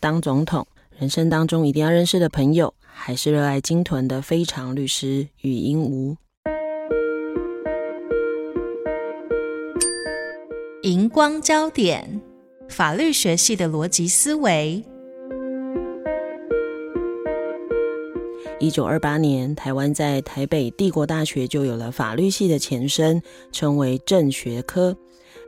当总统，人生当中一定要认识的朋友，还是热爱鲸豚的非常律师禹英禑。荧光焦点：法律学系的逻辑思维。一九二八年，台湾在台北帝国大学就有了法律系的前身，称为政学科。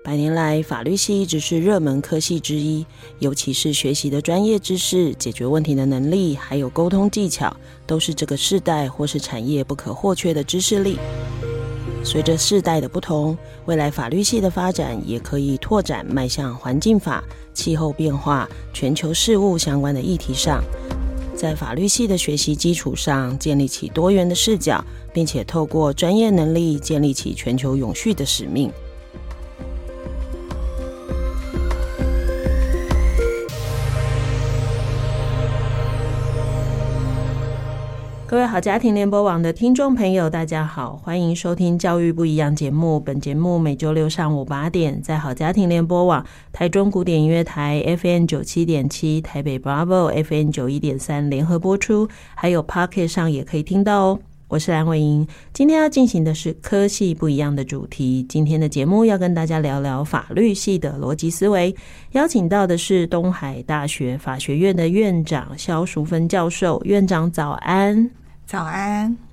百年来，法律系一直是热门科系之一，尤其是学习的专业知识、解决问题的能力，还有沟通技巧，都是这个世代或是产业不可或缺的知识力。随着世代的不同，未来法律系的发展也可以拓展迈向环境法、气候变化、全球事务相关的议题上，在法律系的学习基础上，建立起多元的视角，并且透过专业能力建立起全球永续的使命。各位好家庭联播网的听众朋友，大家好，欢迎收听《教育不一样》节目。本节目每周六上午八点，在好家庭联播网、台中古典音乐台 FM 九七点七、台北 Bravo FM 九一点三联合播出，还有 Pocket 上也可以听到哦。我是蓝慧英，今天要进行的是科系不一样的主题。今天的节目要跟大家聊聊法律系的逻辑思维，邀请到的是东海大学法学院的院长肖淑芬教授。院长早安。早安。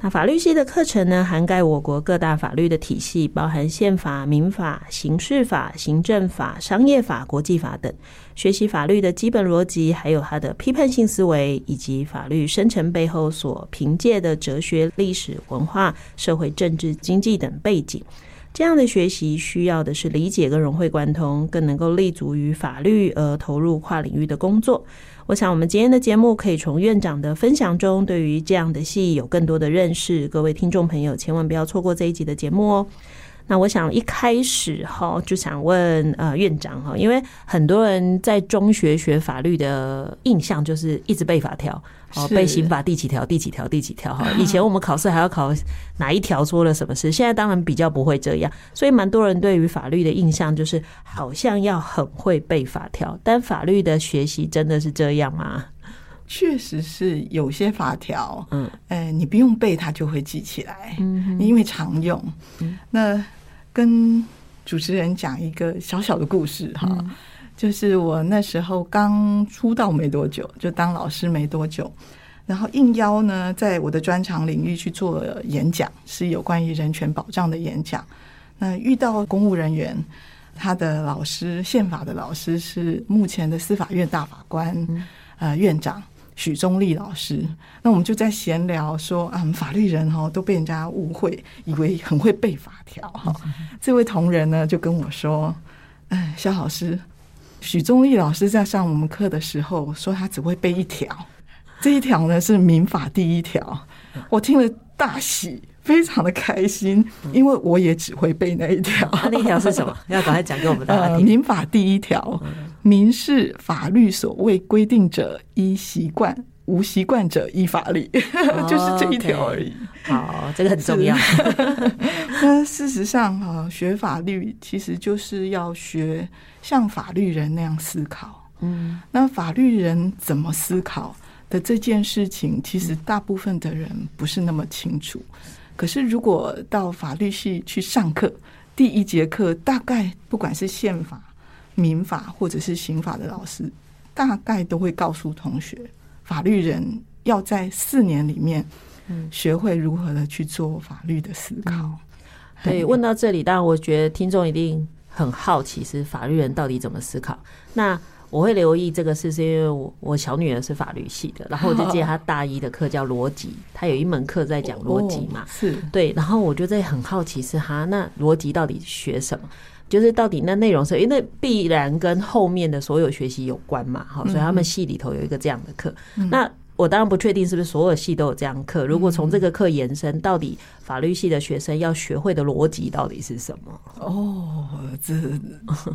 那法律系的课程呢，涵盖我国各大法律的体系，包含宪法、民法、刑事法、行政法、商业法、国际法等。学习法律的基本逻辑，还有它的批判性思维，以及法律生成背后所凭借的哲学、历史、文化、社会、政治、经济等背景。这样的学习需要的是理解跟融会贯通，更能够立足于法律而投入跨领域的工作。我想，我们今天的节目可以从院长的分享中，对于这样的戏有更多的认识。各位听众朋友，千万不要错过这一集的节目哦。那我想一开始哈，就想问呃院长哈，因为很多人在中学学法律的印象就是一直背法条，哦背刑法第几条第几条第几条哈。以前我们考试还要考哪一条做了什么事，现在当然比较不会这样，所以蛮多人对于法律的印象就是好像要很会背法条，但法律的学习真的是这样吗？确实是有些法条，嗯，哎，你不用背它就会记起来，嗯，因为常用，那。跟主持人讲一个小小的故事哈，嗯、就是我那时候刚出道没多久，就当老师没多久，然后应邀呢，在我的专长领域去做演讲，是有关于人权保障的演讲。那遇到公务人员，他的老师，宪法的老师是目前的司法院大法官，嗯、呃，院长。许宗力老师，那我们就在闲聊说啊，法律人哈都被人家误会，以为很会背法条哈。这位同仁呢就跟我说：“哎，肖老师，许宗义老师在上我们课的时候说他只会背一条，这一条呢是民法第一条。”我听了大喜。非常的开心，因为我也只会背那一条。嗯、那一条是什么？要赶快讲给我们大家听。呃、民法第一条，民事法律所谓规定者依习惯，无习惯者依法律，哦、就是这一条而已。好，这个很重要。那事实上，哈，学法律其实就是要学像法律人那样思考。嗯，那法律人怎么思考的这件事情，其实大部分的人不是那么清楚。可是，如果到法律系去上课，第一节课大概不管是宪法、民法或者是刑法的老师，大概都会告诉同学，法律人要在四年里面，学会如何的去做法律的思考。嗯、对，问到这里，当然我觉得听众一定很好奇，是法律人到底怎么思考？那我会留意这个事，是因为我我小女儿是法律系的，然后我就记得她大一的课叫逻辑，她有一门课在讲逻辑嘛，是对，然后我就在很好奇是哈，那逻辑到底学什么？就是到底那内容是因为必然跟后面的所有学习有关嘛，好，所以他们系里头有一个这样的课。嗯、那我当然不确定是不是所有系都有这样课。如果从这个课延伸，到底法律系的学生要学会的逻辑到底是什么？哦，这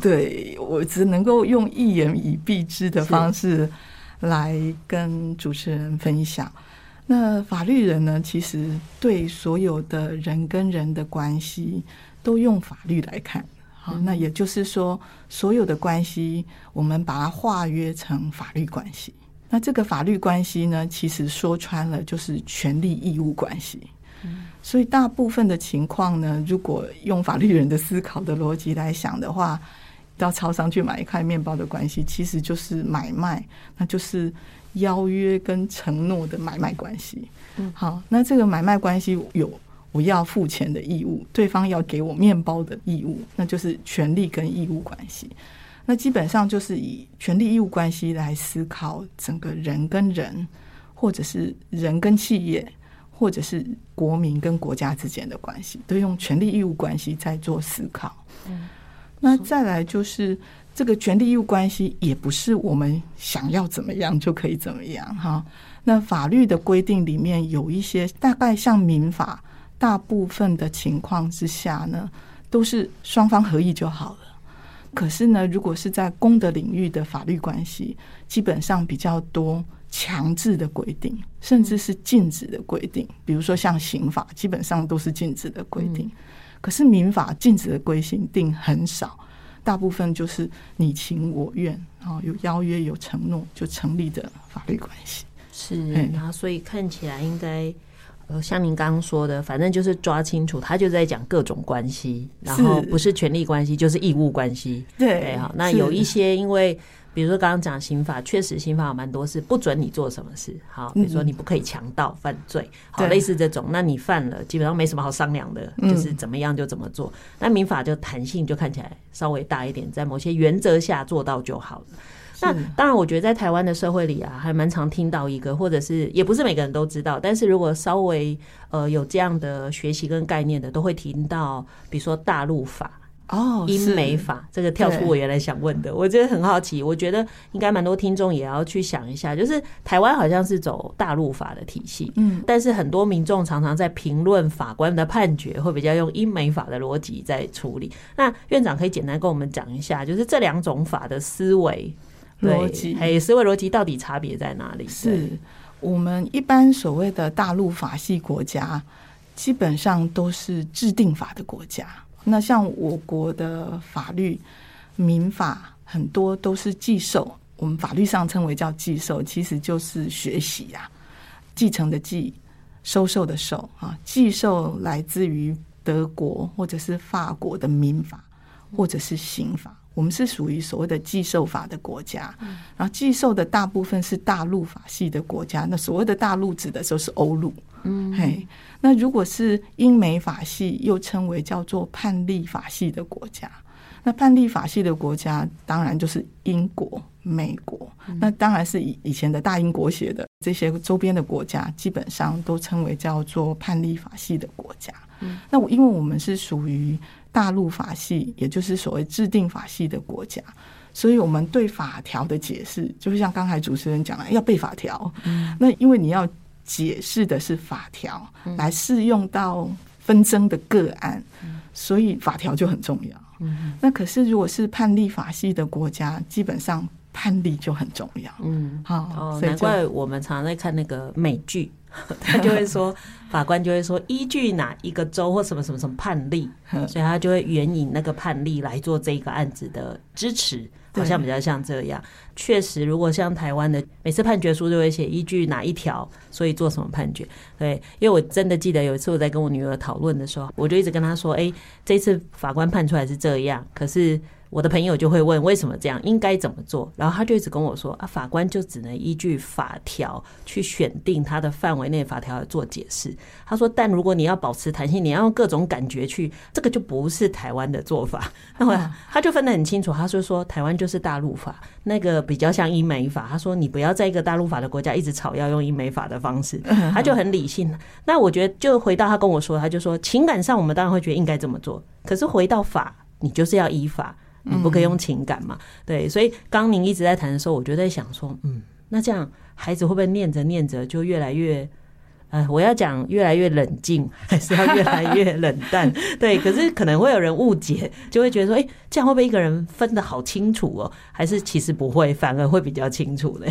对我只能够用一言以蔽之的方式来跟主持人分享。那法律人呢，其实对所有的人跟人的关系都用法律来看。好，那也就是说，所有的关系，我们把它化约成法律关系。那这个法律关系呢，其实说穿了就是权利义务关系。所以大部分的情况呢，如果用法律人的思考的逻辑来想的话，到超商去买一块面包的关系，其实就是买卖，那就是邀约跟承诺的买卖关系。好，那这个买卖关系有我要付钱的义务，对方要给我面包的义务，那就是权利跟义务关系。那基本上就是以权利义务关系来思考整个人跟人，或者是人跟企业，或者是国民跟国家之间的关系，都用权利义务关系在做思考。嗯，那再来就是这个权利义务关系，也不是我们想要怎么样就可以怎么样哈。那法律的规定里面有一些，大概像民法，大部分的情况之下呢，都是双方合意就好了。可是呢，如果是在公的领域的法律关系，基本上比较多强制的规定，甚至是禁止的规定。比如说像刑法，基本上都是禁止的规定。可是民法禁止的规定很少，大部分就是你情我愿，然后有邀约、有承诺就成立的法律关系。是，然后所以看起来应该。呃，像您刚刚说的，反正就是抓清楚，他就在讲各种关系，然后不是权利关系就是义务关系。对，好，那有一些因为，比如说刚刚讲刑法，确实刑法有蛮多是不准你做什么事，好，比如说你不可以强盗犯罪，好，类似这种，那你犯了，基本上没什么好商量的，就是怎么样就怎么做。那民法就弹性就看起来稍微大一点，在某些原则下做到就好了。那当然，我觉得在台湾的社会里啊，还蛮常听到一个，或者是也不是每个人都知道，但是如果稍微呃有这样的学习跟概念的，都会听到，比如说大陆法哦，英美法，这个跳出我原来想问的，我觉得很好奇，我觉得应该蛮多听众也要去想一下，就是台湾好像是走大陆法的体系，嗯，但是很多民众常常在评论法官的判决，会比较用英美法的逻辑在处理。那院长可以简单跟我们讲一下，就是这两种法的思维。逻辑，哎，思维逻辑到底差别在哪里？是我们一般所谓的大陆法系国家，基本上都是制定法的国家。那像我国的法律、民法，很多都是继受，我们法律上称为叫继受，其实就是学习呀、啊，继承的继，收受的受啊，继受来自于德国或者是法国的民法，或者是刑法。我们是属于所谓的寄售法的国家，然后寄售的大部分是大陆法系的国家。那所谓的大陆指的就是欧陆，嗯，嘿。那如果是英美法系，又称为叫做判例法系的国家。那判例法系的国家，当然就是英国、美国。那当然是以以前的大英国写的这些周边的国家，基本上都称为叫做判例法系的国家。那我因为我们是属于。大陆法系，也就是所谓制定法系的国家，所以我们对法条的解释，就是像刚才主持人讲了，要背法条。嗯。那因为你要解释的是法条，来适用到纷争的个案，所以法条就很重要。嗯。那可是如果是判例法系的国家，基本上判例就很重要。嗯。好，哦，难怪我们常常在看那个美剧。他就会说，法官就会说，依据哪一个州或什么什么什么判例，所以他就会援引那个判例来做这个案子的支持，好像比较像这样。确实，如果像台湾的每次判决书都会写依据哪一条，所以做什么判决。对，因为我真的记得有一次我在跟我女儿讨论的时候，我就一直跟她说，哎，这次法官判出来是这样，可是。我的朋友就会问为什么这样，应该怎么做？然后他就一直跟我说啊，法官就只能依据法条去选定他的范围内法条来做解释。他说，但如果你要保持弹性，你要用各种感觉去，这个就不是台湾的做法。那么他就分得很清楚，他就说台湾就是大陆法，那个比较像英美法。他说你不要在一个大陆法的国家一直吵要用英美法的方式，他就很理性。那我觉得就回到他跟我说，他就说情感上我们当然会觉得应该这么做，可是回到法。你就是要依法，你不可以用情感嘛。嗯、对，所以刚您一直在谈的时候，我就在想说，嗯，那这样孩子会不会念着念着就越来越？呃，我要讲越来越冷静，还是要越来越冷淡？对，可是可能会有人误解，就会觉得说，哎、欸，这样会不会一个人分得好清楚哦？还是其实不会，反而会比较清楚嘞？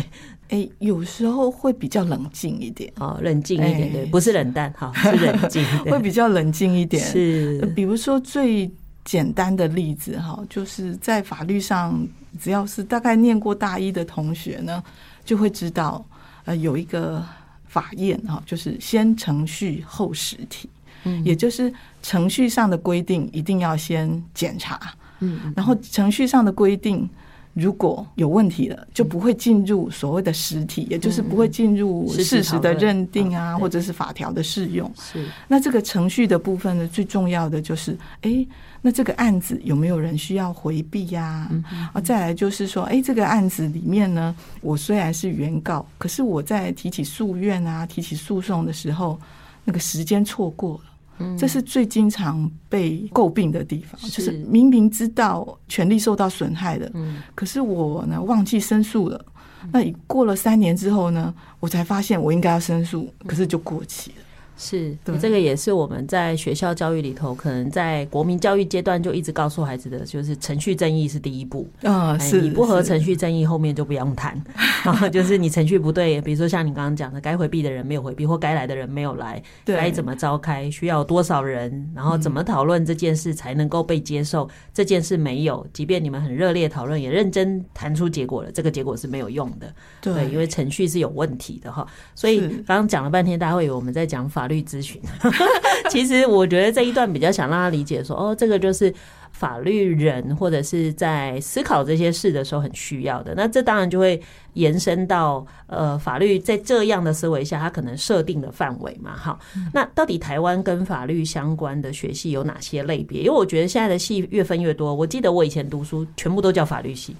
哎、欸，有时候会比较冷静一点哦，冷静一点，欸、对，不是冷淡，哈，是冷静，会比较冷静一点。是，比如说最简单的例子哈，就是在法律上，只要是大概念过大一的同学呢，就会知道，呃，有一个。法验哈，就是先程序后实体，嗯，也就是程序上的规定一定要先检查，嗯，然后程序上的规定如果有问题了，就不会进入所谓的实体，也就是不会进入事实的认定啊，或者是法条的适用。是，那这个程序的部分呢，最重要的就是，哎。那这个案子有没有人需要回避呀？啊，再来就是说，哎，这个案子里面呢，我虽然是原告，可是我在提起诉愿啊、提起诉讼的时候，那个时间错过了，嗯，这是最经常被诟病的地方，是就是明明知道权利受到损害的，嗯，可是我呢忘记申诉了，那过了三年之后呢，我才发现我应该要申诉，可是就过期了。是，这个也是我们在学校教育里头，可能在国民教育阶段就一直告诉孩子的，就是程序正义是第一步啊。是，你不合程序正义，后面就不用谈。然 后就是你程序不对，比如说像你刚刚讲的，该回避的人没有回避，或该来的人没有来，该怎么召开，需要多少人，然后怎么讨论这件事才能够被接受。这件事没有，即便你们很热烈讨论，也认真谈出结果了，这个结果是没有用的。对，因为程序是有问题的哈。所以刚刚讲了半天，大家会以为我们在讲法。法律咨询，其实我觉得这一段比较想让他理解说，哦，这个就是法律人或者是在思考这些事的时候很需要的。那这当然就会延伸到呃，法律在这样的思维下，它可能设定的范围嘛。好，那到底台湾跟法律相关的学系有哪些类别？因为我觉得现在的系越分越多。我记得我以前读书全部都叫法律系，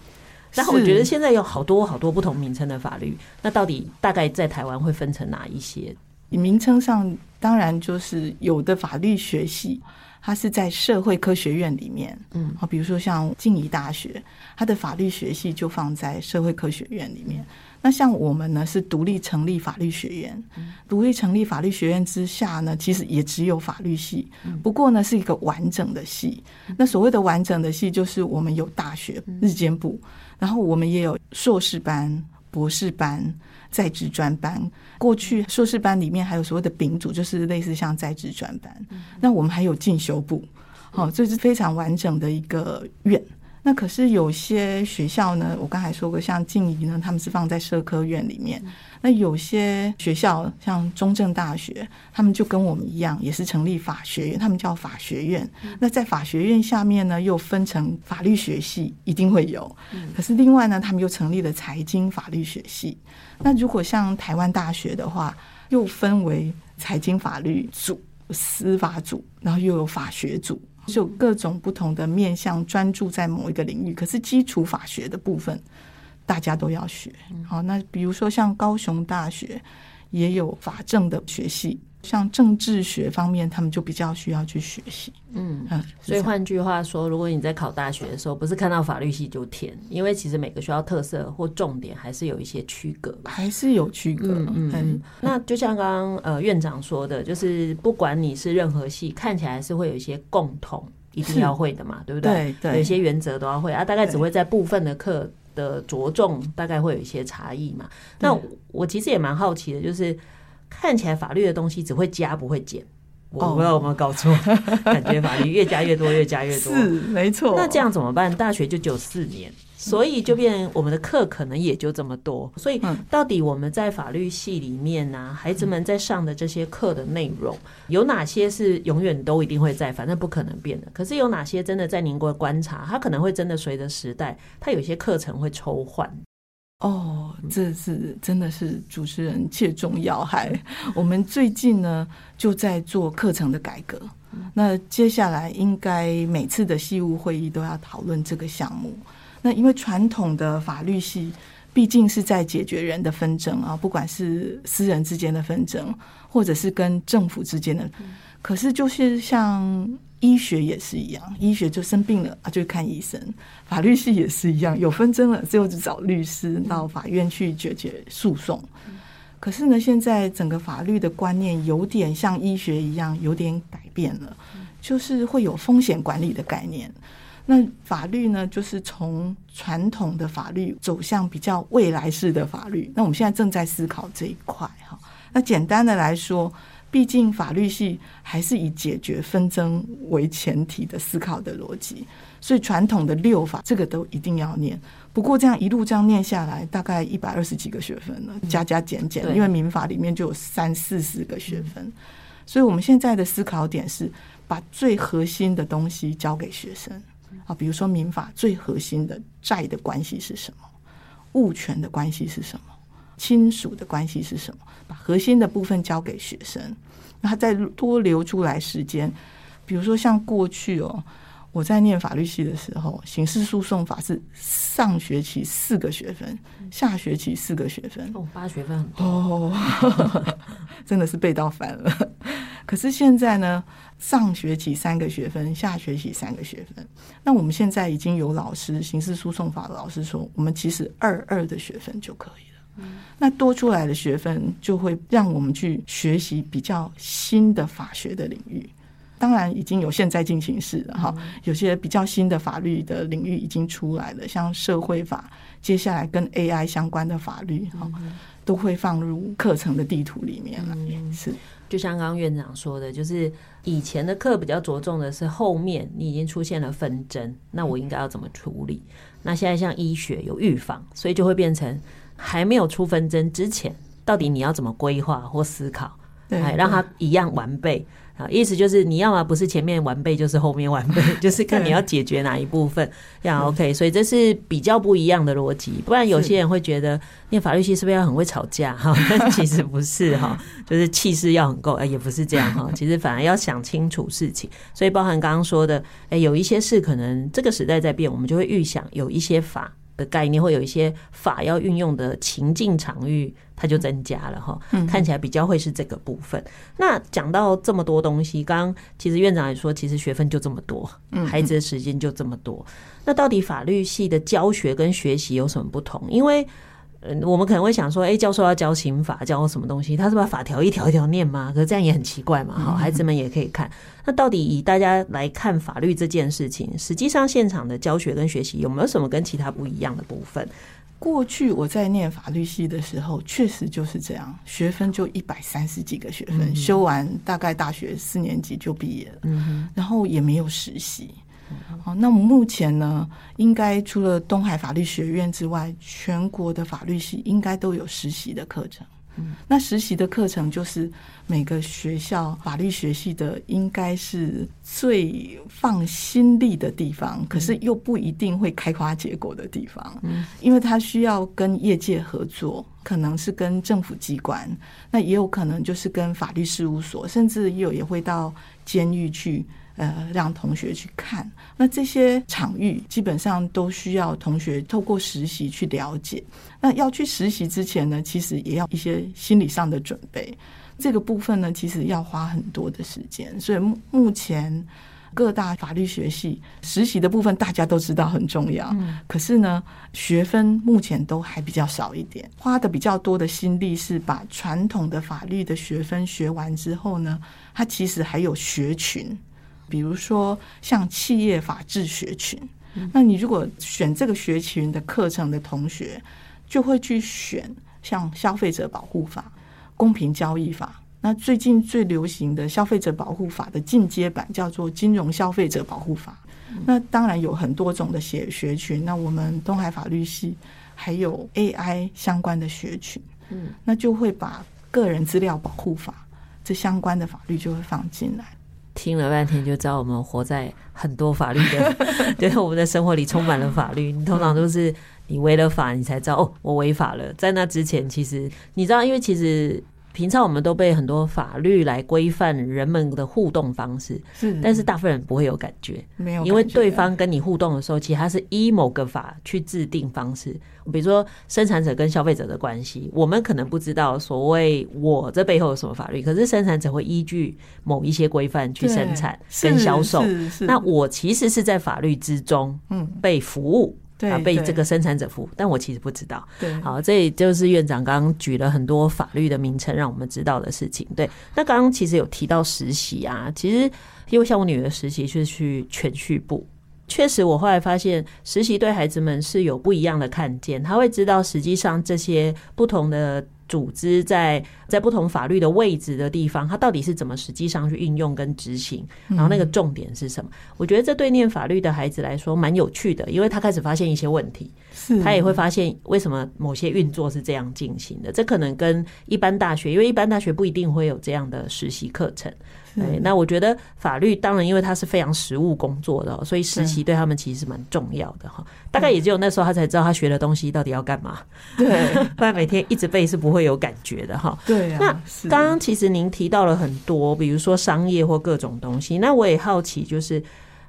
但我觉得现在有好多好多不同名称的法律。那到底大概在台湾会分成哪一些？名称上当然就是有的法律学系，它是在社会科学院里面，嗯，好，比如说像静宜大学，它的法律学系就放在社会科学院里面。那像我们呢，是独立成立法律学院，独立成立法律学院之下呢，其实也只有法律系，不过呢是一个完整的系。那所谓的完整的系，就是我们有大学日间部，然后我们也有硕士班、博士班。在职专班，过去硕士班里面还有所谓的丙组，就是类似像在职专班。那我们还有进修部，好，这是非常完整的一个院。那可是有些学校呢，我刚才说过，像静怡呢，他们是放在社科院里面。那有些学校像中正大学，他们就跟我们一样，也是成立法学院，他们叫法学院。那在法学院下面呢，又分成法律学系，一定会有。可是另外呢，他们又成立了财经法律学系。那如果像台湾大学的话，又分为财经法律组、司法组，然后又有法学组。就有各种不同的面向，专注在某一个领域。可是基础法学的部分，大家都要学。好，那比如说像高雄大学也有法政的学系。像政治学方面，他们就比较需要去学习。嗯嗯，所以换句话说，如果你在考大学的时候，不是看到法律系就填，因为其实每个学校特色或重点还是有一些区隔，还是有区隔。嗯嗯，那就像刚刚呃院长说的，就是不管你是任何系，看起来是会有一些共同一定要会的嘛，对不对？对对，有一些原则都要会啊，大概只会在部分的课的着重，大概会有一些差异嘛。那我其实也蛮好奇的，就是。看起来法律的东西只会加不会减，我不知道有没有搞错。感觉法律越加越多，越加越多，是没错。那这样怎么办？大学就只有四年，所以就变我们的课可能也就这么多。所以到底我们在法律系里面呢、啊，孩子们在上的这些课的内容有哪些是永远都一定会在，反正不可能变的？可是有哪些真的在您国观察，它可能会真的随着时代，它有些课程会抽换。哦，这是真的是主持人切中要害。我们最近呢就在做课程的改革，那接下来应该每次的系务会议都要讨论这个项目。那因为传统的法律系毕竟是在解决人的纷争啊，不管是私人之间的纷争，或者是跟政府之间的，可是就是像。医学也是一样，医学就生病了啊，就看医生；法律系也是一样，有纷争了，最后就找律师到法院去解决诉讼。可是呢，现在整个法律的观念有点像医学一样，有点改变了，就是会有风险管理的概念。那法律呢，就是从传统的法律走向比较未来式的法律。那我们现在正在思考这一块哈。那简单的来说，毕竟法律系还是以解决纷争为前提的思考的逻辑，所以传统的六法这个都一定要念。不过这样一路这样念下来，大概一百二十几个学分了，加加减减，因为民法里面就有三四十个学分。所以我们现在的思考点是，把最核心的东西交给学生。啊，比如说民法最核心的债的关系是什么？物权的关系是什么？亲属的关系是什么？把核心的部分交给学生，那他再多留出来时间。比如说像过去哦，我在念法律系的时候，刑事诉讼法是上学期四个学分，下学期四个学分，哦，八学分很多哦，真的是背到烦了。可是现在呢，上学期三个学分，下学期三个学分。那我们现在已经有老师，刑事诉讼法的老师说，我们其实二二的学分就可以了。嗯。那多出来的学分就会让我们去学习比较新的法学的领域。当然，已经有现在进行式了哈。有些比较新的法律的领域已经出来了，像社会法，接下来跟 AI 相关的法律哈，都会放入课程的地图里面了。是。就像刚刚院长说的，就是以前的课比较着重的是后面你已经出现了纷争，那我应该要怎么处理？那现在像医学有预防，所以就会变成还没有出纷争之前，到底你要怎么规划或思考，哎，让它一样完备。啊，意思就是你要么不是前面完备，就是后面完备，就是看你要解决哪一部分，这样 OK。所以这是比较不一样的逻辑。不然有些人会觉得念法律系是不是要很会吵架哈？但其实不是哈，就是气势要很够，哎，也不是这样哈。其实反而要想清楚事情。所以包含刚刚说的，哎，有一些事可能这个时代在变，我们就会预想有一些法的概念，会有一些法要运用的情境场域。它就增加了哈，看起来比较会是这个部分。嗯、那讲到这么多东西，刚刚其实院长也说，其实学分就这么多，孩子的时间就这么多。那到底法律系的教学跟学习有什么不同？因为嗯，我们可能会想说，哎，教授要教刑法，教什么东西？他是把法条一条一条念吗？可是这样也很奇怪嘛。好，孩子们也可以看。那到底以大家来看法律这件事情，实际上现场的教学跟学习有没有什么跟其他不一样的部分？过去我在念法律系的时候，确实就是这样，学分就一百三十几个学分，嗯、修完大概大学四年级就毕业了，嗯、然后也没有实习。好，那我们目前呢，应该除了东海法律学院之外，全国的法律系应该都有实习的课程。嗯，那实习的课程就是每个学校法律学系的应该是最放心力的地方，可是又不一定会开花结果的地方。嗯，因为它需要跟业界合作，可能是跟政府机关，那也有可能就是跟法律事务所，甚至也有也会到监狱去。呃，让同学去看，那这些场域基本上都需要同学透过实习去了解。那要去实习之前呢，其实也要一些心理上的准备。这个部分呢，其实要花很多的时间。所以目前各大法律学系实习的部分，大家都知道很重要。嗯。可是呢，学分目前都还比较少一点，花的比较多的心力是把传统的法律的学分学完之后呢，它其实还有学群。比如说像企业法治学群，那你如果选这个学群的课程的同学，就会去选像消费者保护法、公平交易法。那最近最流行的消费者保护法的进阶版叫做金融消费者保护法。那当然有很多种的学学群。那我们东海法律系还有 AI 相关的学群，嗯，那就会把个人资料保护法这相关的法律就会放进来。听了半天就知道，我们活在很多法律的，就是我们的生活里充满了法律。你通常都是你违了法，你才知道哦，我违法了。在那之前，其实你知道，因为其实平常我们都被很多法律来规范人们的互动方式，是，但是大部分人不会有感觉，没有，因为对方跟你互动的时候，其实他是依某个法去制定方式。比如说生产者跟消费者的关系，我们可能不知道所谓我这背后有什么法律，可是生产者会依据某一些规范去生产跟销售。那我其实是在法律之中，嗯，被服务。啊，被这个生产者服务，但我其实不知道。对，好，这也就是院长刚刚举了很多法律的名称，让我们知道的事情。对，那刚刚其实有提到实习啊，其实因为像我女儿实习是去全序部，确实我后来发现实习对孩子们是有不一样的看见，他会知道实际上这些不同的。组织在在不同法律的位置的地方，它到底是怎么实际上去运用跟执行？然后那个重点是什么？我觉得这对念法律的孩子来说蛮有趣的，因为他开始发现一些问题，他也会发现为什么某些运作是这样进行的。这可能跟一般大学，因为一般大学不一定会有这样的实习课程。对，那我觉得法律当然，因为它是非常实务工作的，所以实习对他们其实是蛮重要的哈。大概也只有那时候他才知道他学的东西到底要干嘛。对，不然每天一直背是不会有感觉的哈。对啊。那刚刚其实您提到了很多，比如说商业或各种东西。那我也好奇，就是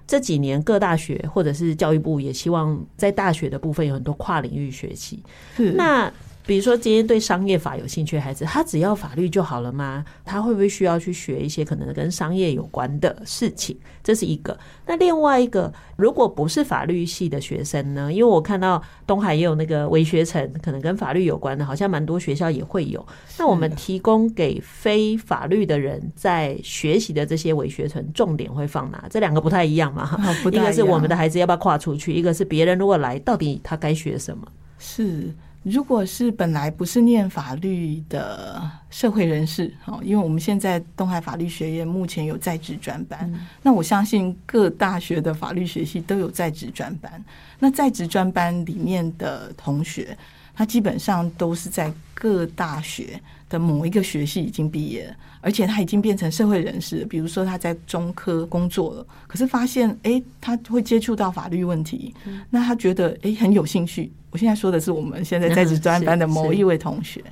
这几年各大学或者是教育部也希望在大学的部分有很多跨领域学习。是。那比如说，今天对商业法有兴趣的孩子，他只要法律就好了吗？他会不会需要去学一些可能跟商业有关的事情？这是一个。那另外一个，如果不是法律系的学生呢？因为我看到东海也有那个微学城，可能跟法律有关的，好像蛮多学校也会有。那我们提供给非法律的人在学习的这些微学城，重点会放哪？这两个不太一样嘛？哈，一个是我们的孩子要不要跨出去，一个是别人如果来，到底他该学什么？是。如果是本来不是念法律的社会人士，哦，因为我们现在东海法律学院目前有在职专班，那我相信各大学的法律学系都有在职专班。那在职专班里面的同学，他基本上都是在各大学的某一个学系已经毕业了，而且他已经变成社会人士。比如说他在中科工作了，可是发现哎，他会接触到法律问题，那他觉得哎很有兴趣。我现在说的是我们现在在职专班的某一位同学，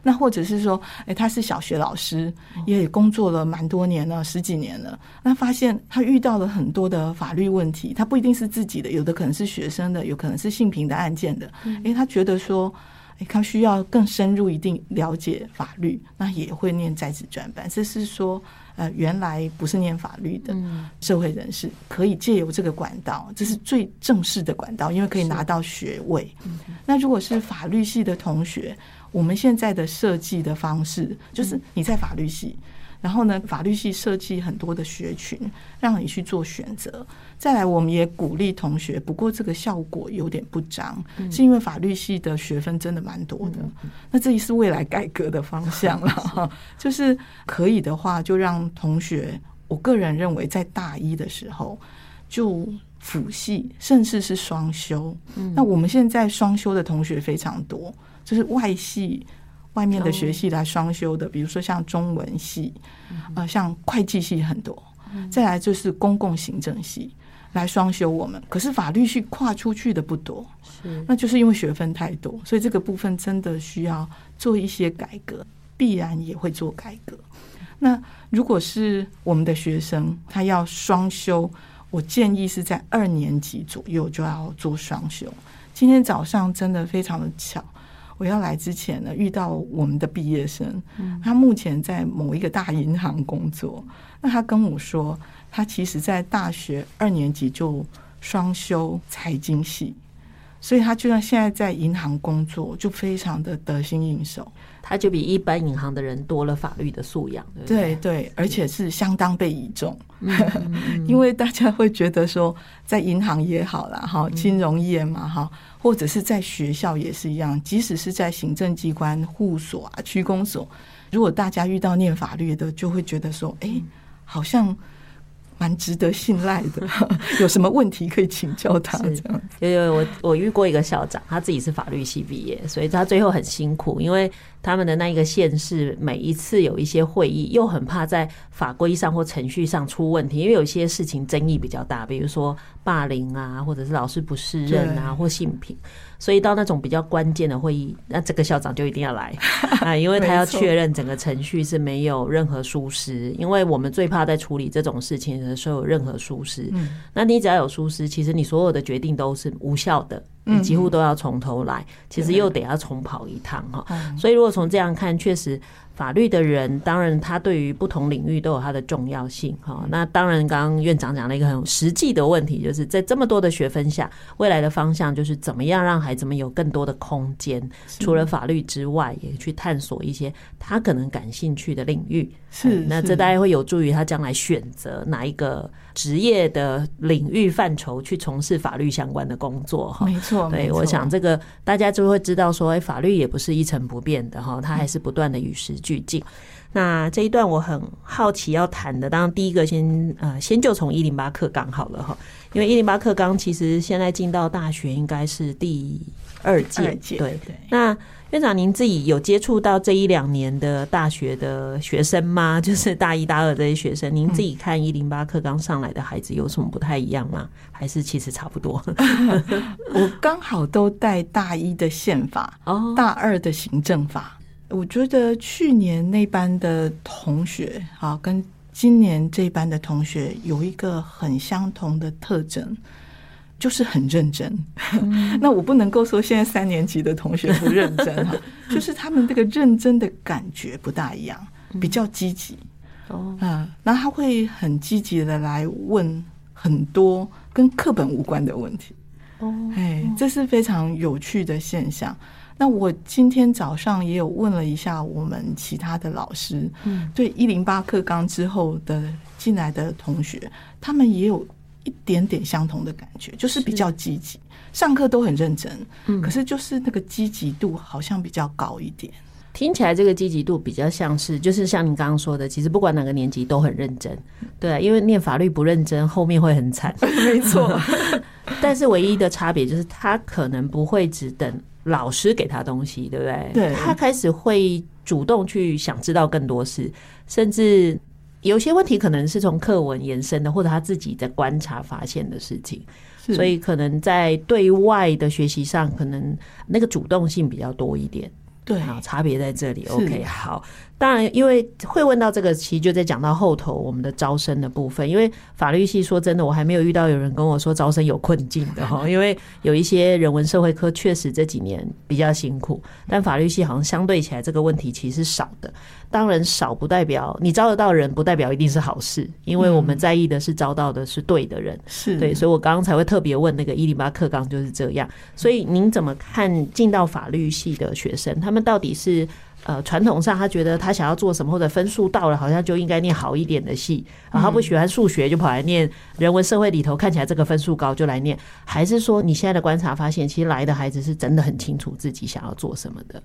那或者是说，哎，他是小学老师，也工作了蛮多年了，十几年了。那发现他遇到了很多的法律问题，他不一定是自己的，有的可能是学生的，有可能是性平的案件的。哎，他觉得说，哎，他需要更深入一定了解法律，那也会念在职专班。这是说。呃，原来不是念法律的社会人士，可以借由这个管道，这是最正式的管道，因为可以拿到学位。那如果是法律系的同学，我们现在的设计的方式，就是你在法律系。然后呢，法律系设计很多的学群，让你去做选择。再来，我们也鼓励同学，不过这个效果有点不彰，是因为法律系的学分真的蛮多的。那这也是未来改革的方向了哈，就是可以的话，就让同学，我个人认为，在大一的时候就辅系，甚至是双修。那我们现在双修的同学非常多，就是外系。外面的学系来双修的，比如说像中文系，呃，像会计系很多，再来就是公共行政系来双修我们。可是法律系跨出去的不多，是，那就是因为学分太多，所以这个部分真的需要做一些改革，必然也会做改革。那如果是我们的学生，他要双修，我建议是在二年级左右就要做双修。今天早上真的非常的巧。我要来之前呢，遇到我们的毕业生，他目前在某一个大银行工作。那他跟我说，他其实在大学二年级就双修财经系，所以他就算现在在银行工作，就非常的得心应手。他就比一般银行的人多了法律的素养，对对，对，而且是相当被倚重。因为大家会觉得说，在银行也好啦，哈，金融业嘛，哈。或者是在学校也是一样，即使是在行政机关、户所啊、区公所，如果大家遇到念法律的，就会觉得说，哎，好像蛮值得信赖的，有什么问题可以请教他。这样，因为我我遇过一个校长，他自己是法律系毕业，所以他最后很辛苦，因为他们的那一个县市每一次有一些会议，又很怕在法规上或程序上出问题，因为有些事情争议比较大，比如说霸凌啊，或者是老师不适任啊，或性平。所以到那种比较关键的会议，那这个校长就一定要来啊，因为他要确认整个程序是没有任何疏失。因为我们最怕在处理这种事情的时候有任何疏失，嗯那你只要有疏失，其实你所有的决定都是无效的。你几乎都要从头来，其实又得要重跑一趟哈。所以如果从这样看，确实法律的人，当然他对于不同领域都有他的重要性哈。那当然，刚刚院长讲了一个很实际的问题，就是在这么多的学分下，未来的方向就是怎么样让孩子们有更多的空间，除了法律之外，也去探索一些他可能感兴趣的领域。是，那这大概会有助于他将来选择哪一个职业的领域范畴去从事法律相关的工作哈。没错。对，我想这个大家就会知道说，哎，法律也不是一成不变的哈，它还是不断的与时俱进。那这一段我很好奇要谈的，当然第一个先呃，先就从一零八课纲好了哈，因为一零八课纲其实现在进到大学应该是第二届，对对。那院长，您自己有接触到这一两年的大学的学生吗？就是大一、大二这些学生，您自己看一零八课纲上来的孩子有什么不太一样吗？还是其实差不多？我刚好都带大一的宪法，哦，大二的行政法。我觉得去年那班的同学啊，跟今年这班的同学有一个很相同的特征。就是很认真，嗯、那我不能够说现在三年级的同学不认真 哈，就是他们这个认真的感觉不大一样，比较积极。哦，嗯，然后他会很积极的来问很多跟课本无关的问题。哦，哎，这是非常有趣的现象。那我今天早上也有问了一下我们其他的老师，嗯，对一零八课纲之后的进来的同学，他们也有。一点点相同的感觉，就是比较积极，上课都很认真，嗯，可是就是那个积极度好像比较高一点。听起来这个积极度比较像是，就是像您刚刚说的，其实不管哪个年级都很认真，对啊，因为念法律不认真，后面会很惨，没错。但是唯一的差别就是，他可能不会只等老师给他东西，对不对？对，他开始会主动去想知道更多事，甚至。有些问题可能是从课文延伸的，或者他自己在观察发现的事情，所以可能在对外的学习上，可能那个主动性比较多一点。对，好，差别在这里。OK，好。当然，因为会问到这个，其实就在讲到后头我们的招生的部分。因为法律系说真的，我还没有遇到有人跟我说招生有困境的哈。因为有一些人文社会科确实这几年比较辛苦，但法律系好像相对起来这个问题其实是少的。当然少不代表你招得到人，不代表一定是好事，因为我们在意的是招到的是对的人。是对，所以我刚刚才会特别问那个一零八课纲就是这样。所以您怎么看进到法律系的学生，他们到底是？呃，传统上他觉得他想要做什么，或者分数到了，好像就应该念好一点的系，然后他不喜欢数学，就跑来念人文社会里头看起来这个分数高就来念，还是说你现在的观察发现，其实来的孩子是真的很清楚自己想要做什么的？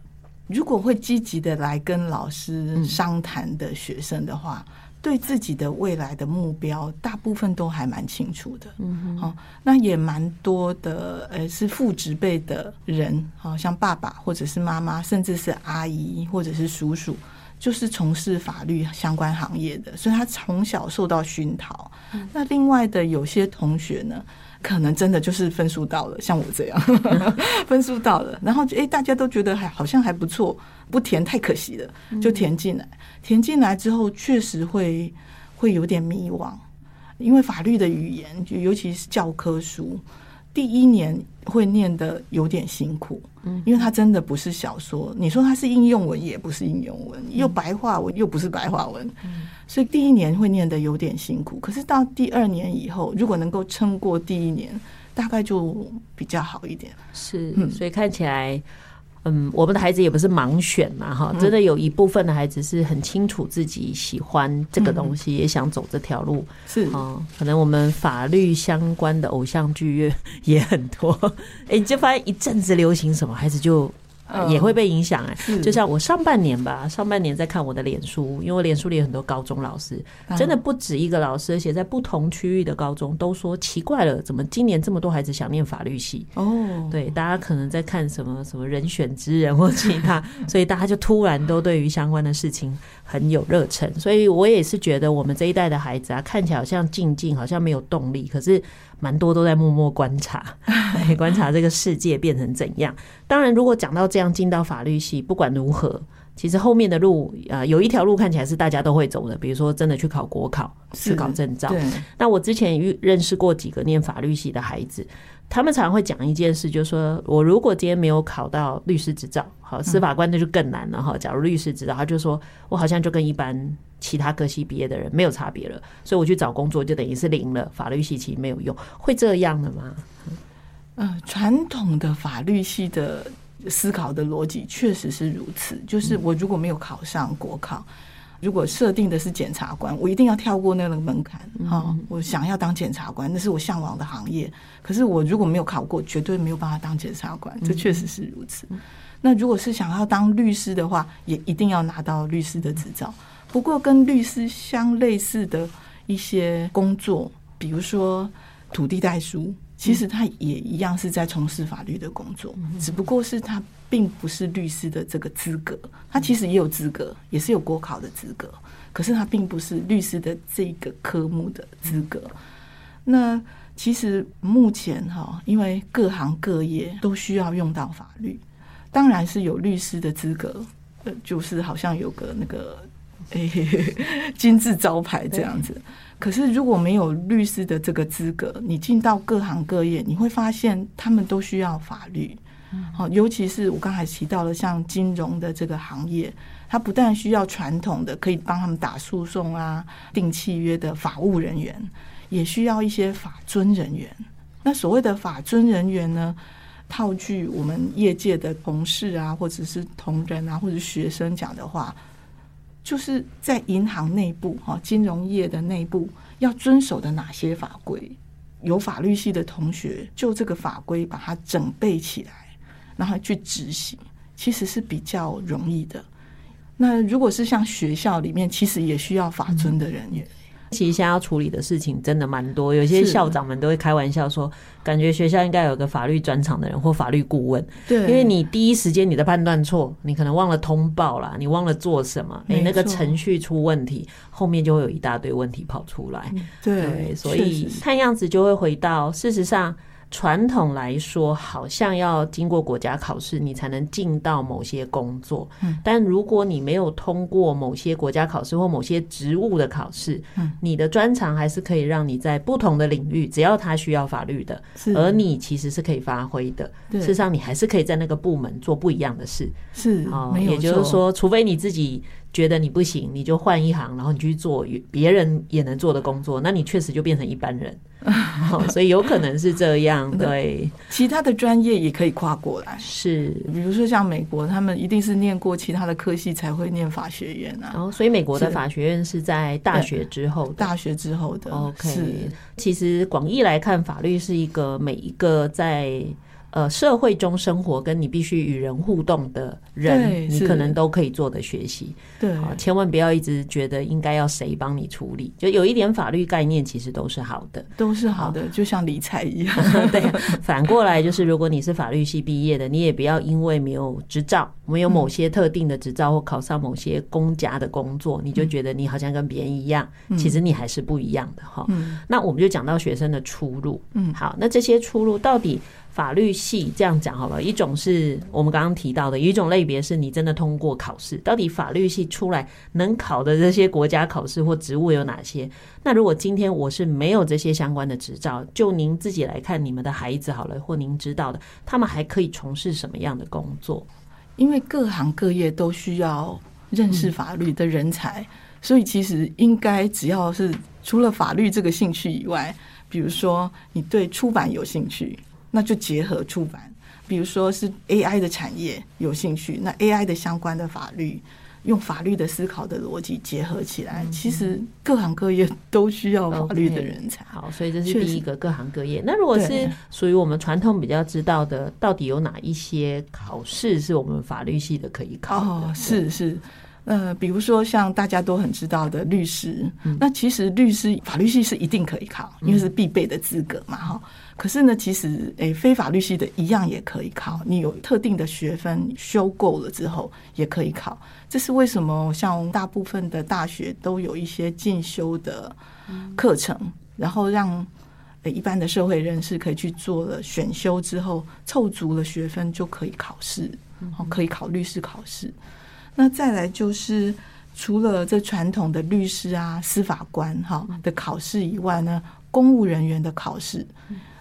如果会积极的来跟老师商谈的学生的话。对自己的未来的目标，大部分都还蛮清楚的。嗯哼，那也蛮多的，呃，是父职辈的人，好像爸爸或者是妈妈，甚至是阿姨或者是叔叔，就是从事法律相关行业的，所以他从小受到熏陶。嗯。那另外的有些同学呢，可能真的就是分数到了，像我这样，分数到了，然后哎，大家都觉得还好像还不错。不填太可惜了，就填进来。填进来之后，确实会会有点迷惘，因为法律的语言，就尤其是教科书，第一年会念得有点辛苦。嗯，因为它真的不是小说，你说它是应用文，也不是应用文，又白话文，又不是白话文。嗯，所以第一年会念得有点辛苦。可是到第二年以后，如果能够撑过第一年，大概就比较好一点。是，所以看起来。嗯，我们的孩子也不是盲选嘛，哈，真的有一部分的孩子是很清楚自己喜欢这个东西，也想走这条路，是。啊，可能我们法律相关的偶像剧也 也很多，哎，你就发现一阵子流行什么，孩子就也会被影响哎、嗯。就像我上半年吧，上半年在看我的脸书，因为我脸书里有很多高中老师，真的不止一个老师，而且在不同区域的高中都说奇怪了，怎么今年这么多孩子想念法律系？哦，对，大家可能在看什么什么人选之人或其他，所以大家就突然都对于相关的事情很有热忱。所以我也是觉得我们这一代的孩子啊，看起来好像静静，好像没有动力，可是。蛮多都在默默观察，观察这个世界变成怎样。当然，如果讲到这样进到法律系，不管如何，其实后面的路啊，有一条路看起来是大家都会走的。比如说，真的去考国考，去考证照。那我之前遇认识过几个念法律系的孩子，他们常常会讲一件事，就是说我如果今天没有考到律师执照，好，司法官那就更难了哈。假如律师执照，他就说我好像就跟一般。其他科系毕业的人没有差别了，所以我去找工作就等于是零了。法律系其实没有用，会这样的吗？呃，传统的法律系的思考的逻辑确实是如此。就是我如果没有考上国考，如果设定的是检察官，我一定要跳过那个门槛。哈、嗯，我想要当检察官，那是我向往的行业。可是我如果没有考过，绝对没有办法当检察官。这确实是如此。那如果是想要当律师的话，也一定要拿到律师的执照。不过，跟律师相类似的一些工作，比如说土地代书，其实他也一样是在从事法律的工作，只不过是他并不是律师的这个资格，他其实也有资格，也是有国考的资格，可是他并不是律师的这个科目的资格。那其实目前哈，因为各行各业都需要用到法律，当然是有律师的资格，呃，就是好像有个那个。哎，金字招牌这样子。可是如果没有律师的这个资格，你进到各行各业，你会发现他们都需要法律。好，尤其是我刚才提到了像金融的这个行业，它不但需要传统的可以帮他们打诉讼啊、订契约的法务人员，也需要一些法尊人员。那所谓的法尊人员呢，套句我们业界的同事啊，或者是同仁啊，或者学生讲的话。就是在银行内部哈，金融业的内部要遵守的哪些法规？有法律系的同学就这个法规把它整备起来，然后去执行，其实是比较容易的。那如果是像学校里面，其实也需要法尊的人员。其实现在要处理的事情真的蛮多，有些校长们都会开玩笑说，感觉学校应该有个法律专场的人或法律顾问。对，因为你第一时间你的判断错，你可能忘了通报啦，你忘了做什么，你，那个程序出问题，后面就会有一大堆问题跑出来。对，对，所以看样子就会回到事实上。传统来说，好像要经过国家考试，你才能进到某些工作。嗯，但如果你没有通过某些国家考试或某些职务的考试，嗯，你的专长还是可以让你在不同的领域，只要他需要法律的，而你其实是可以发挥的。事实上，你还是可以在那个部门做不一样的事。是，哦，也就是说，除非你自己。觉得你不行，你就换一行，然后你去做别人也能做的工作，那你确实就变成一般人。所以有可能是这样。对，其他的专业也可以跨过来。是，比如说像美国，他们一定是念过其他的科系才会念法学院啊。然后，所以美国的法学院是在大学之后，大学之后的。OK，其实广义来看，法律是一个每一个在。呃，社会中生活跟你必须与人互动的人，你可能都可以做的学习。对，啊，千万不要一直觉得应该要谁帮你处理，就有一点法律概念，其实都是好的，都是好的，就像理财一样。对，反过来就是，如果你是法律系毕业的，你也不要因为没有执照，没有某些特定的执照或考上某些公家的工作，你就觉得你好像跟别人一样，其实你还是不一样的哈。那我们就讲到学生的出路。嗯，好，那这些出路到底？法律系这样讲好了，一种是我们刚刚提到的，有一种类别是你真的通过考试。到底法律系出来能考的这些国家考试或职务有哪些？那如果今天我是没有这些相关的执照，就您自己来看，你们的孩子好了，或您知道的，他们还可以从事什么样的工作？因为各行各业都需要认识法律的人才，所以其实应该只要是除了法律这个兴趣以外，比如说你对出版有兴趣。那就结合出版，比如说是 AI 的产业有兴趣，那 AI 的相关的法律用法律的思考的逻辑结合起来。其实各行各业都需要法律的人才。Okay, 好，所以这是第一个各行各业。那如果是属于我们传统比较知道的，到底有哪一些考试是我们法律系的可以考的？哦，是是。呃，比如说像大家都很知道的律师，嗯、那其实律师法律系是一定可以考，因为是必备的资格嘛，哈、嗯。可是呢，其实诶、欸，非法律系的一样也可以考，你有特定的学分修够了之后也可以考。这是为什么？像大部分的大学都有一些进修的课程，嗯、然后让、欸、一般的社会人士可以去做了选修之后，凑足了学分就可以考试，好，可以考律师考试。那再来就是，除了这传统的律师啊、司法官哈的考试以外呢，公务人员的考试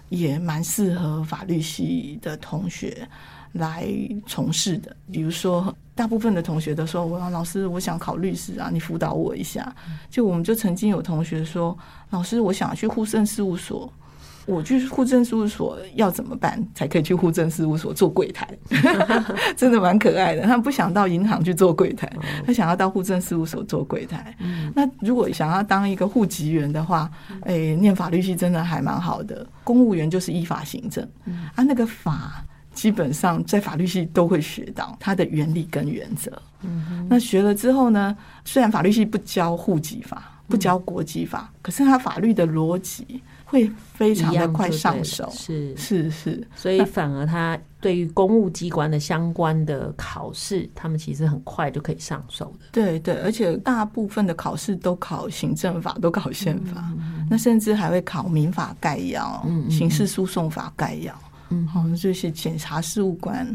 也蛮适合法律系的同学来从事的。比如说，大部分的同学都说：“我老师，我想考律师啊，你辅导我一下。”就我们就曾经有同学说：“老师，我想去户政事务所。”我去户政事务所要怎么办才可以去户政事务所做柜台？真的蛮可爱的。他不想到银行去做柜台，他想要到户政事务所做柜台。那如果想要当一个户籍员的话，哎，念法律系真的还蛮好的。公务员就是依法行政啊，那个法基本上在法律系都会学到它的原理跟原则。那学了之后呢，虽然法律系不教户籍法，不教国籍法，可是它法律的逻辑。会非常的快上手，是。是是，所以反而他对于公务机关的相关的考试，他们其实很快就可以上手的。对对，而且大部分的考试都考行政法，都考宪法，嗯、那甚至还会考民法概要、嗯、刑事诉讼法概要，嗯，好，这些检察事务官。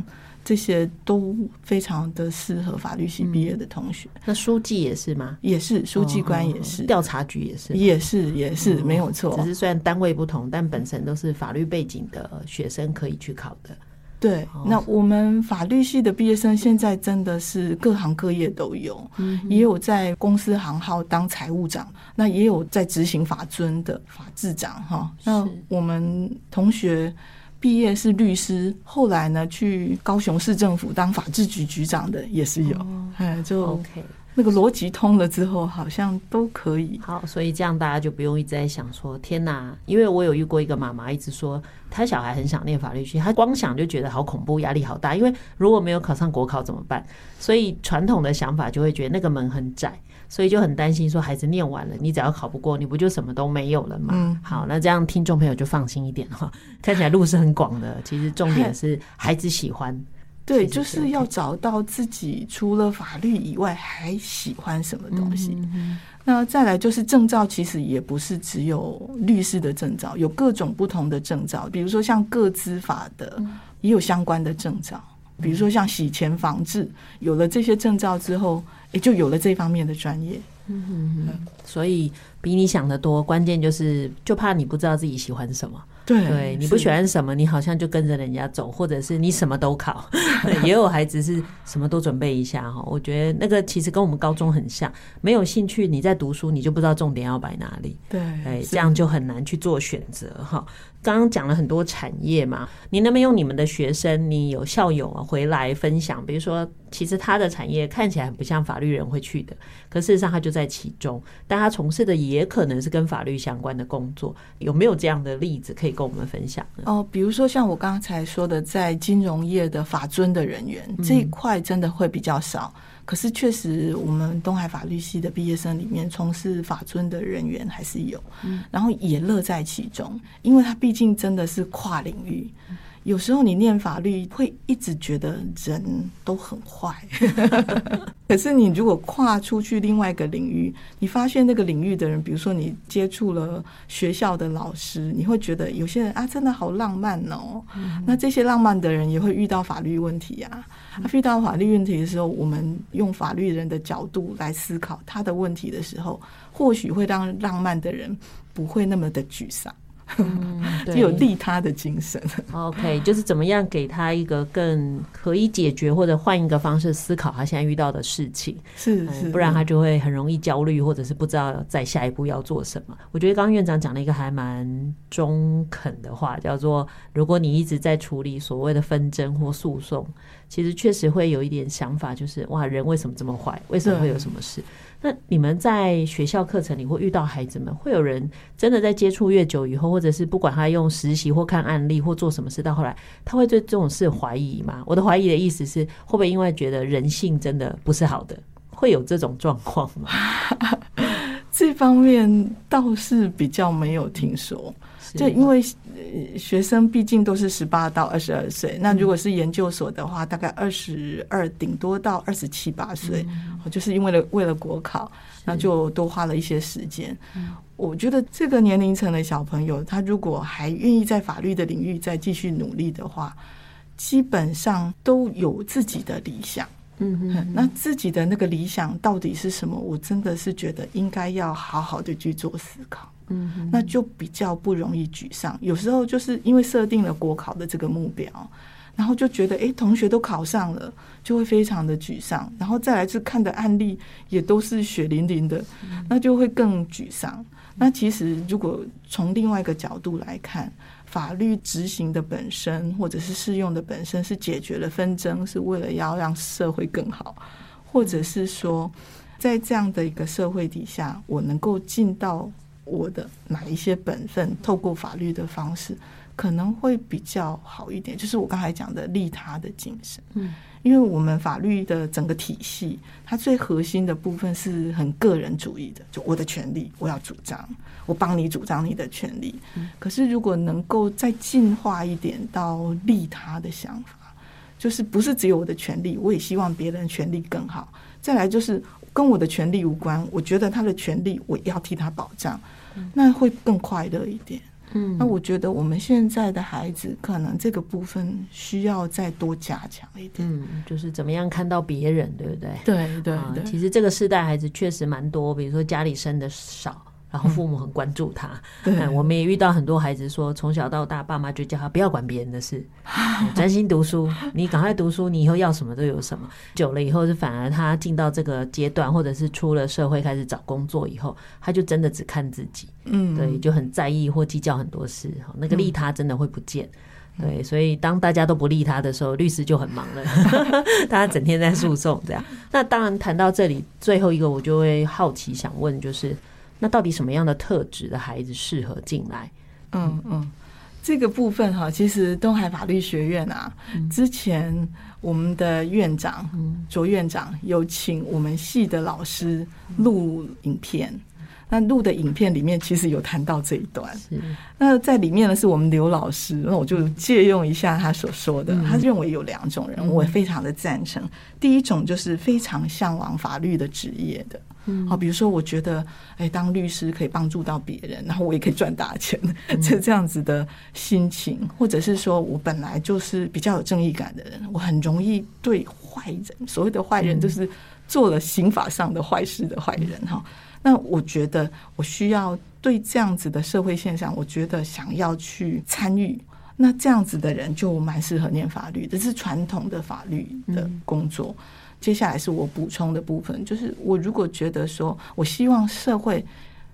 这些都非常的适合法律系毕业的同学。那书记也是吗？也是，书记官也是，调查局也是，也是，也是没有错。只是虽然单位不同，但本身都是法律背景的学生可以去考的。对，那我们法律系的毕业生现在真的是各行各业都有，也有在公司行号当财务长，那也有在执行法尊的法制长哈。那我们同学。毕业是律师，后来呢去高雄市政府当法制局局长的也是有，哎、哦，就 OK，那个逻辑通了之后，好像都可以。好，所以这样大家就不用一直在想说，天哪！因为我有遇过一个妈妈，一直说她小孩很想念法律系，她光想就觉得好恐怖，压力好大。因为如果没有考上国考怎么办？所以传统的想法就会觉得那个门很窄。所以就很担心，说孩子念完了，你只要考不过，你不就什么都没有了吗？嗯，好，那这样听众朋友就放心一点哈。看起来路是很广的，其实重点是孩子喜欢。对，就是要找到自己除了法律以外还喜欢什么东西。嗯嗯，那再来就是证照，其实也不是只有律师的证照，有各种不同的证照，比如说像个资法的，也有相关的证照。比如说像洗钱防治，有了这些证照之后，也就有了这方面的专业。嗯哼哼，所以比你想的多，关键就是就怕你不知道自己喜欢什么。对，对，你不喜欢什么，你好像就跟着人家走，或者是你什么都考。也有孩子是什么都准备一下哈。我觉得那个其实跟我们高中很像，没有兴趣，你在读书，你就不知道重点要摆哪里。对，哎，这样就很难去做选择哈。刚刚讲了很多产业嘛，你能不能用你们的学生，你有校友啊回来分享？比如说，其实他的产业看起来很不像法律人会去的，可事实上他就在其中，但他从事的也可能是跟法律相关的工作。有没有这样的例子可以跟我们分享呢？哦，比如说像我刚才说的，在金融业的法尊的人员、嗯、这一块，真的会比较少。可是确实，我们东海法律系的毕业生里面，从事法尊的人员还是有，然后也乐在其中，因为他毕竟真的是跨领域。有时候你念法律会一直觉得人都很坏，可是你如果跨出去另外一个领域，你发现那个领域的人，比如说你接触了学校的老师，你会觉得有些人啊真的好浪漫哦。那这些浪漫的人也会遇到法律问题啊。遇到法律问题的时候，我们用法律人的角度来思考他的问题的时候，或许会让浪漫的人不会那么的沮丧。嗯，就有利他的精神。OK，就是怎么样给他一个更可以解决或者换一个方式思考他现在遇到的事情，是是，不然他就会很容易焦虑，或者是不知道在下一步要做什么。我觉得刚刚院长讲了一个还蛮中肯的话，叫做如果你一直在处理所谓的纷争或诉讼，其实确实会有一点想法，就是哇，人为什么这么坏？为什么会有什么事？那你们在学校课程里会遇到孩子们，会有人真的在接触越久以后，或者是不管他用实习或看案例或做什么事，到后来他会对这种事怀疑吗？我的怀疑的意思是，会不会因为觉得人性真的不是好的，会有这种状况吗？这方面倒是比较没有听说。就因为学生毕竟都是十八到二十二岁，那如果是研究所的话，大概二十二，顶多到二十七八岁，就是因为了为了国考，那就多花了一些时间。我觉得这个年龄层的小朋友，他如果还愿意在法律的领域再继续努力的话，基本上都有自己的理想。嗯哼，那自己的那个理想到底是什么？我真的是觉得应该要好好的去做思考。嗯，那就比较不容易沮丧。有时候就是因为设定了国考的这个目标，然后就觉得，哎，同学都考上了，就会非常的沮丧。然后再来是看的案例也都是血淋淋的，那就会更沮丧。那其实如果从另外一个角度来看，法律执行的本身，或者是适用的本身，是解决了纷争，是为了要让社会更好，或者是说，在这样的一个社会底下，我能够尽到。我的哪一些本分，透过法律的方式，可能会比较好一点。就是我刚才讲的利他的精神。嗯，因为我们法律的整个体系，它最核心的部分是很个人主义的，就我的权利，我要主张，我帮你主张你的权利。可是如果能够再进化一点到利他的想法，就是不是只有我的权利，我也希望别人权利更好。再来就是。跟我的权利无关，我觉得他的权利我要替他保障，那会更快乐一点。嗯，那我觉得我们现在的孩子可能这个部分需要再多加强一点。嗯，就是怎么样看到别人，对不对？对对对，嗯，其实这个世代孩子确实蛮多，比如说家里生的少。然后父母很关注他，嗯，对，我们也遇到很多孩子说，从小到大，爸妈就叫他不要管别人的事，专心读书。你赶快读书，你以后要什么都有什么。久了以后，是反而他进到这个阶段，或者是出了社会开始找工作以后，他就真的只看自己，嗯，对，就很在意或计较很多事，那个利他真的会不见。对，所以当大家都不利他的时候，律师就很忙了，大家整天在诉讼这样。那当然谈到这里，最后一个我就会好奇想问，就是。那到底什么样的特质的孩子适合进来？嗯嗯，这个部分哈，其实东海法律学院啊，嗯、之前我们的院长卓院长有请我们系的老师录影片。那录的影片里面其实有谈到这一段，那在里面呢是我们刘老师，那我就借用一下他所说的，他认为有两种人，我非常的赞成。第一种就是非常向往法律的职业的，好，比如说我觉得，哎，当律师可以帮助到别人，然后我也可以赚大钱，这这样子的心情，或者是说我本来就是比较有正义感的人，我很容易对坏人，所谓的坏人就是做了刑法上的坏事的坏人，哈。那我觉得我需要对这样子的社会现象，我觉得想要去参与，那这样子的人就蛮适合念法律，这是传统的法律的工作。接下来是我补充的部分，就是我如果觉得说我希望社会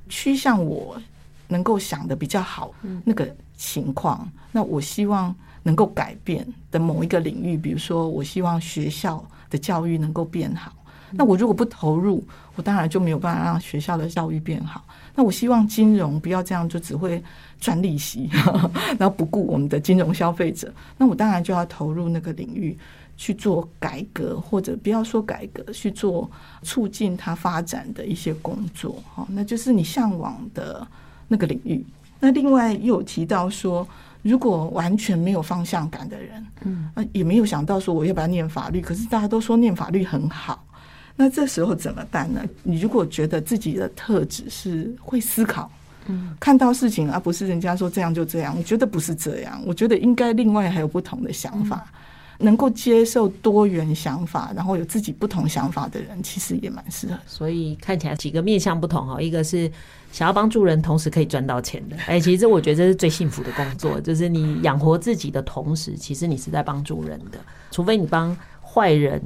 趋向我能够想的比较好那个情况，那我希望能够改变的某一个领域，比如说我希望学校的教育能够变好。那我如果不投入，我当然就没有办法让学校的教育变好。那我希望金融不要这样，就只会赚利息，然后不顾我们的金融消费者。那我当然就要投入那个领域去做改革，或者不要说改革，去做促进它发展的一些工作。哈，那就是你向往的那个领域。那另外又有提到说，如果完全没有方向感的人，嗯，也没有想到说我要不要念法律，可是大家都说念法律很好。那这时候怎么办呢？你如果觉得自己的特质是会思考，嗯，看到事情而不是人家说这样就这样，我觉得不是这样，我觉得应该另外还有不同的想法。能够接受多元想法，然后有自己不同想法的人，其实也蛮适合。所以看起来几个面向不同哈，一个是想要帮助人，同时可以赚到钱的。哎，其实我觉得这是最幸福的工作，就是你养活自己的同时，其实你是在帮助人的，除非你帮坏人。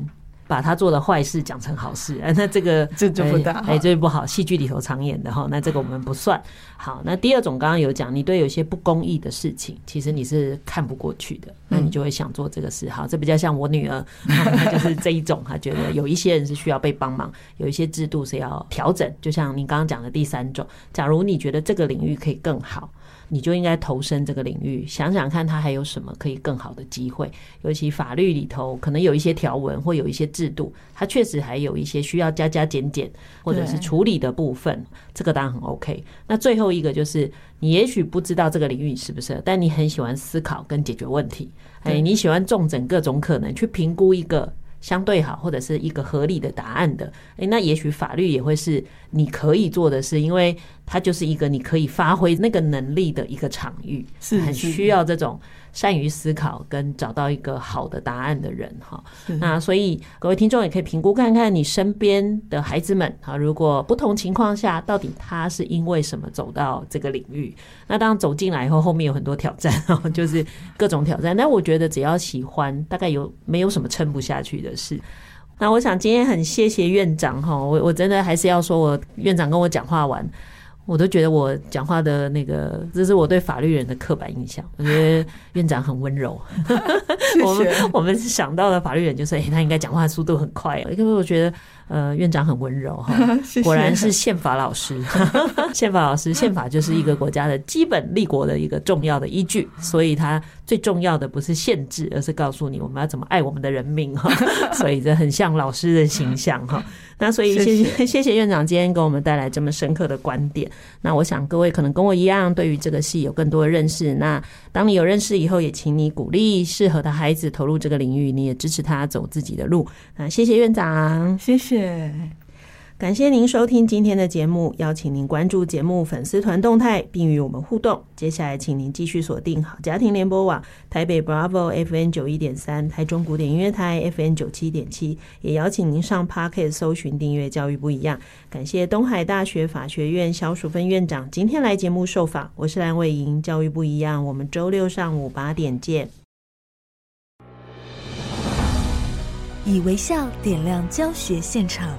把他做的坏事讲成好事，哎 那这个这就不大哎，这不好。戏剧里头常演的哈，那这个我们不算。好，那第二种刚刚有讲，你对有些不公义的事情，其实你是看不过去的，那你就会想做这个事。好，这比较像我女儿，她就是这一种，她觉得有一些人是需要被帮忙，有一些制度是要调整。就像您刚刚讲的第三种，假如你觉得这个领域可以更好。你就应该投身这个领域，想想看它还有什么可以更好的机会。尤其法律里头可能有一些条文或有一些制度，它确实还有一些需要加加减减或者是处理的部分。这个当然很 OK。那最后一个就是，你也许不知道这个领域是不是，但你很喜欢思考跟解决问题。哎，你喜欢重整各种可能去评估一个。相对好，或者是一个合理的答案的，诶，那也许法律也会是你可以做的事，因为它就是一个你可以发挥那个能力的一个场域，是很需要这种。善于思考跟找到一个好的答案的人哈，那所以各位听众也可以评估看看你身边的孩子们哈，如果不同情况下，到底他是因为什么走到这个领域？那当走进来以后，后面有很多挑战哦，就是各种挑战。但我觉得只要喜欢，大概有没有什么撑不下去的事？那我想今天很谢谢院长哈，我我真的还是要说我院长跟我讲话完。我都觉得我讲话的那个，这是我对法律人的刻板印象。我觉得院长很温柔，我们我们想到的法律人就是，哎，他应该讲话速度很快。因为我觉得，呃，院长很温柔哈，果然是宪法老师。宪法老师，宪法就是一个国家的基本立国的一个重要的依据，所以它最重要的不是限制，而是告诉你我们要怎么爱我们的人民哈。所以这很像老师的形象哈。那所以谢谢谢谢院长今天给我们带来这么深刻的观点。那我想各位可能跟我一样，对于这个戏有更多的认识。那当你有认识以后，也请你鼓励适合的孩子投入这个领域，你也支持他走自己的路。那谢谢院长，谢谢。感谢您收听今天的节目，邀请您关注节目粉丝团动态，并与我们互动。接下来，请您继续锁定好家庭联播网台北 Bravo FM 九一点三、台中古典音乐台 FM 九七点七，也邀请您上 Podcast 搜寻订阅教育不一样。感谢东海大学法学院肖淑芬院长今天来节目受访，我是蓝伟莹，教育不一样，我们周六上午八点见。以微笑点亮教学现场。